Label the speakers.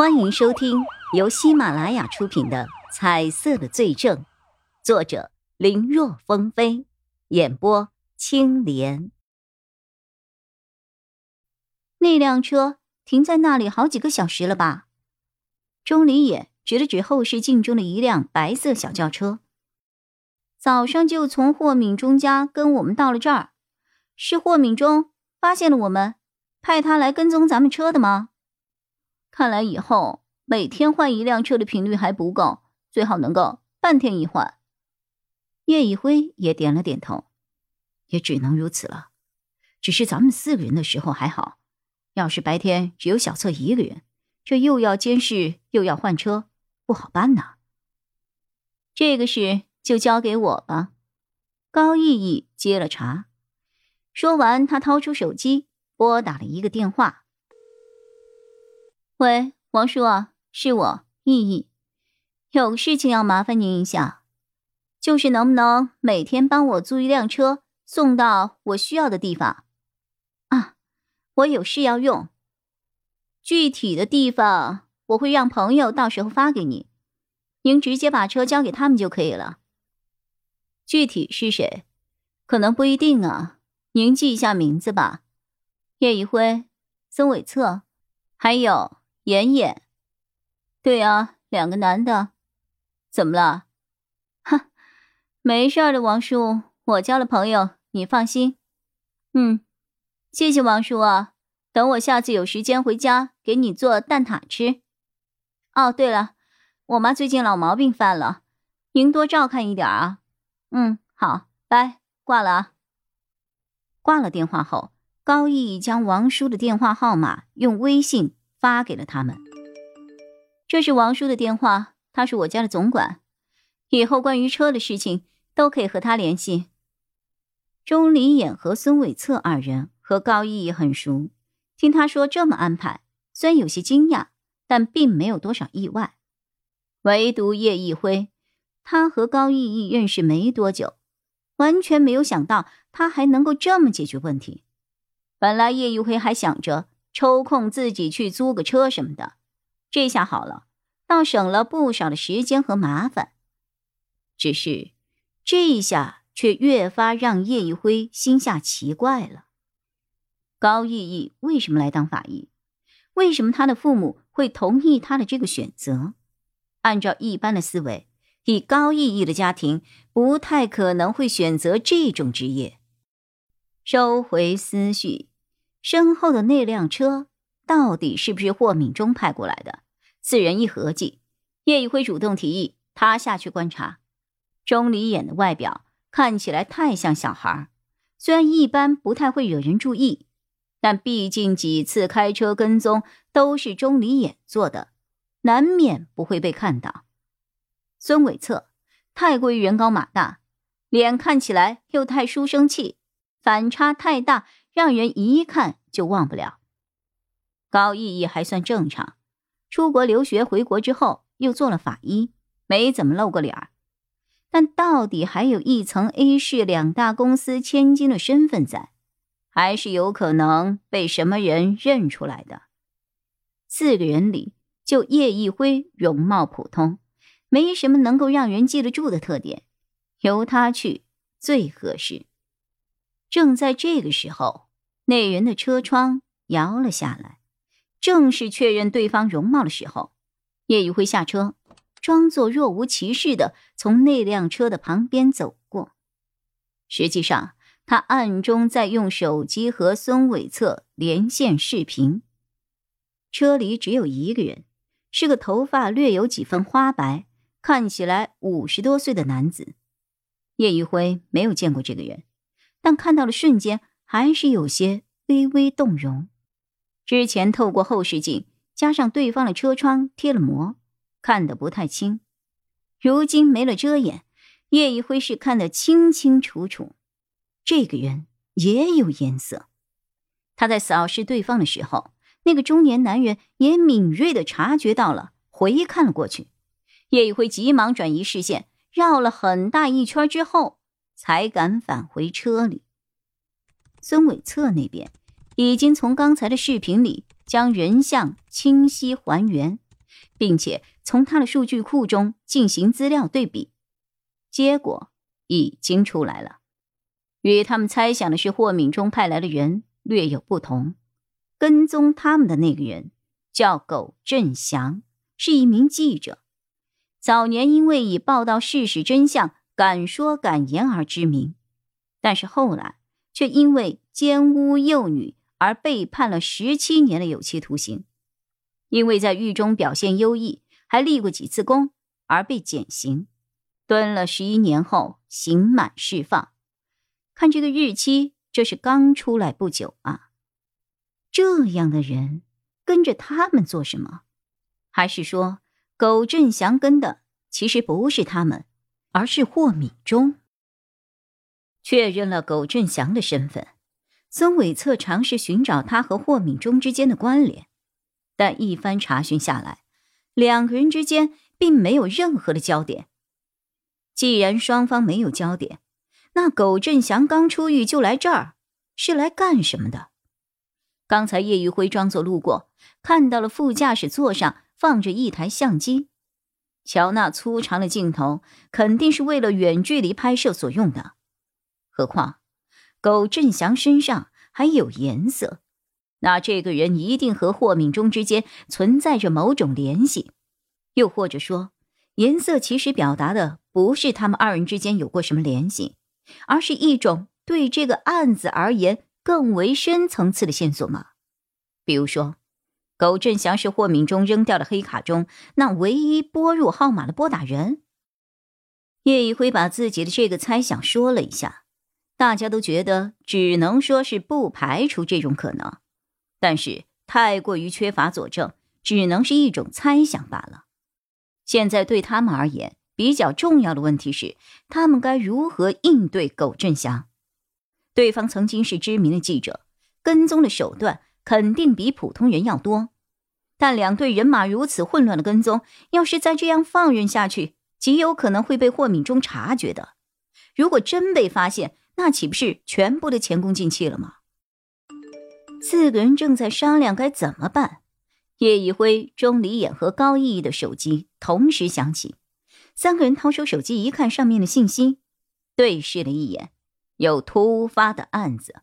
Speaker 1: 欢迎收听由喜马拉雅出品的《彩色的罪证》，作者林若风飞，演播青莲。那辆车停在那里好几个小时了吧？钟离也指了指后视镜中的一辆白色小轿车。早上就从霍敏中家跟我们到了这儿，是霍敏中发现了我们，派他来跟踪咱们车的吗？看来以后每天换一辆车的频率还不够，最好能够半天一换。叶一辉也点了点头，
Speaker 2: 也只能如此了。只是咱们四个人的时候还好，要是白天只有小策一个人，这又要监视又要换车，不好办呐。
Speaker 1: 这个事就交给我吧。高毅毅接了茬，说完，他掏出手机拨打了一个电话。喂，王叔啊，是我意意，有个事情要麻烦您一下，就是能不能每天帮我租一辆车送到我需要的地方？啊，我有事要用，具体的地方我会让朋友到时候发给你，您直接把车交给他们就可以了。具体是谁？可能不一定啊，您记一下名字吧。叶一辉、孙伟策，还有。妍妍，对啊，两个男的，怎么了？哈，没事的，王叔，我交了朋友，你放心。嗯，谢谢王叔啊，等我下次有时间回家给你做蛋挞吃。哦，对了，我妈最近老毛病犯了，您多照看一点啊。嗯，好，拜，挂了啊。挂了电话后，高毅将王叔的电话号码用微信。发给了他们。这是王叔的电话，他是我家的总管，以后关于车的事情都可以和他联系。钟离眼和孙伟策二人和高毅毅很熟，听他说这么安排，虽然有些惊讶，但并没有多少意外。唯独叶一辉，他和高毅毅认识没多久，完全没有想到他还能够这么解决问题。本来叶一辉还想着。抽空自己去租个车什么的，这下好了，倒省了不少的时间和麻烦。只是这一下却越发让叶一辉心下奇怪了：高毅毅为什么来当法医？为什么他的父母会同意他的这个选择？按照一般的思维，以高毅毅的家庭，不太可能会选择这种职业。收回思绪。身后的那辆车到底是不是霍敏中派过来的？四人一合计，叶一辉主动提议他下去观察。钟离眼的外表看起来太像小孩，虽然一般不太会惹人注意，但毕竟几次开车跟踪都是钟离眼做的，难免不会被看到。孙伟策太过于人高马大，脸看起来又太书生气，反差太大。让人一看就忘不了。高毅毅还算正常，出国留学回国之后又做了法医，没怎么露过脸儿。但到底还有一层 A 市两大公司千金的身份在，还是有可能被什么人认出来的。四个人里，就叶一辉容貌普通，没什么能够让人记得住的特点，由他去最合适。正在这个时候，那人的车窗摇了下来，正是确认对方容貌的时候。叶宇辉下车，装作若无其事的从那辆车的旁边走过。实际上，他暗中在用手机和孙伟策连线视频。车里只有一个人，是个头发略有几分花白、看起来五十多岁的男子。叶宇辉没有见过这个人。但看到了瞬间，还是有些微微动容。之前透过后视镜，加上对方的车窗贴了膜，看得不太清。如今没了遮掩，叶一辉是看得清清楚楚。这个人也有颜色。他在扫视对方的时候，那个中年男人也敏锐的察觉到了，回看了过去。叶一辉急忙转移视线，绕了很大一圈之后。才敢返回车里。孙伟策那边已经从刚才的视频里将人像清晰还原，
Speaker 2: 并且从他的数据库中进行资料对比，结果已经出来了，与他们猜想的是霍敏中派来的人略有不同。跟踪他们的那个人叫苟振祥，是一名记者，早年因为以报道事实真相、敢说敢言而知名，但是后来却因为奸污幼女而被判了十七年的有期徒刑。因为在狱中表现优异，还立过几次功，而被减刑，蹲了十一年后刑满释放。看这个日期，这是刚出来不久啊。这样的人跟着他们做什么？还是说苟振祥跟的其实不是他们，而是霍敏中？确认了苟振祥的身份，孙伟策尝试寻找他和霍敏中之间的关联。但一番查询下来，两个人之间并没有任何的焦点。既然双方没有焦点，那苟振祥刚出狱就来这儿，是来干什么的？刚才叶玉辉装作路过，看到了副驾驶座上放着一台相机，瞧那粗长的镜头，肯定是为了远距离拍摄所用的。何况，苟振祥身上还有颜色。那这个人一定和霍敏中之间存在着某种联系，又或者说，颜色其实表达的不是他们二人之间有过什么联系，而是一种对这个案子而言更为深层次的线索吗？比如说，苟振祥是霍敏中扔掉的黑卡中那唯一拨入号码的拨打人。叶一辉把自己的这个猜想说了一下，大家都觉得只能说是不排除这种可能。但是太过于缺乏佐证，只能是一种猜想罢了。现在对他们而言，比较重要的问题是，他们该如何应对苟振祥？对方曾经是知名的记者，跟踪的手段肯定比普通人要多。但两队人马如此混乱的跟踪，要是再这样放任下去，极有可能会被霍敏中察觉的。如果真被发现，那岂不是全部的前功尽弃了吗？四个人正在商量该怎么办，叶一辉、钟离眼和高毅毅的手机同时响起。三个人掏出手机一看，上面的信息，对视了一眼，有突发的案子。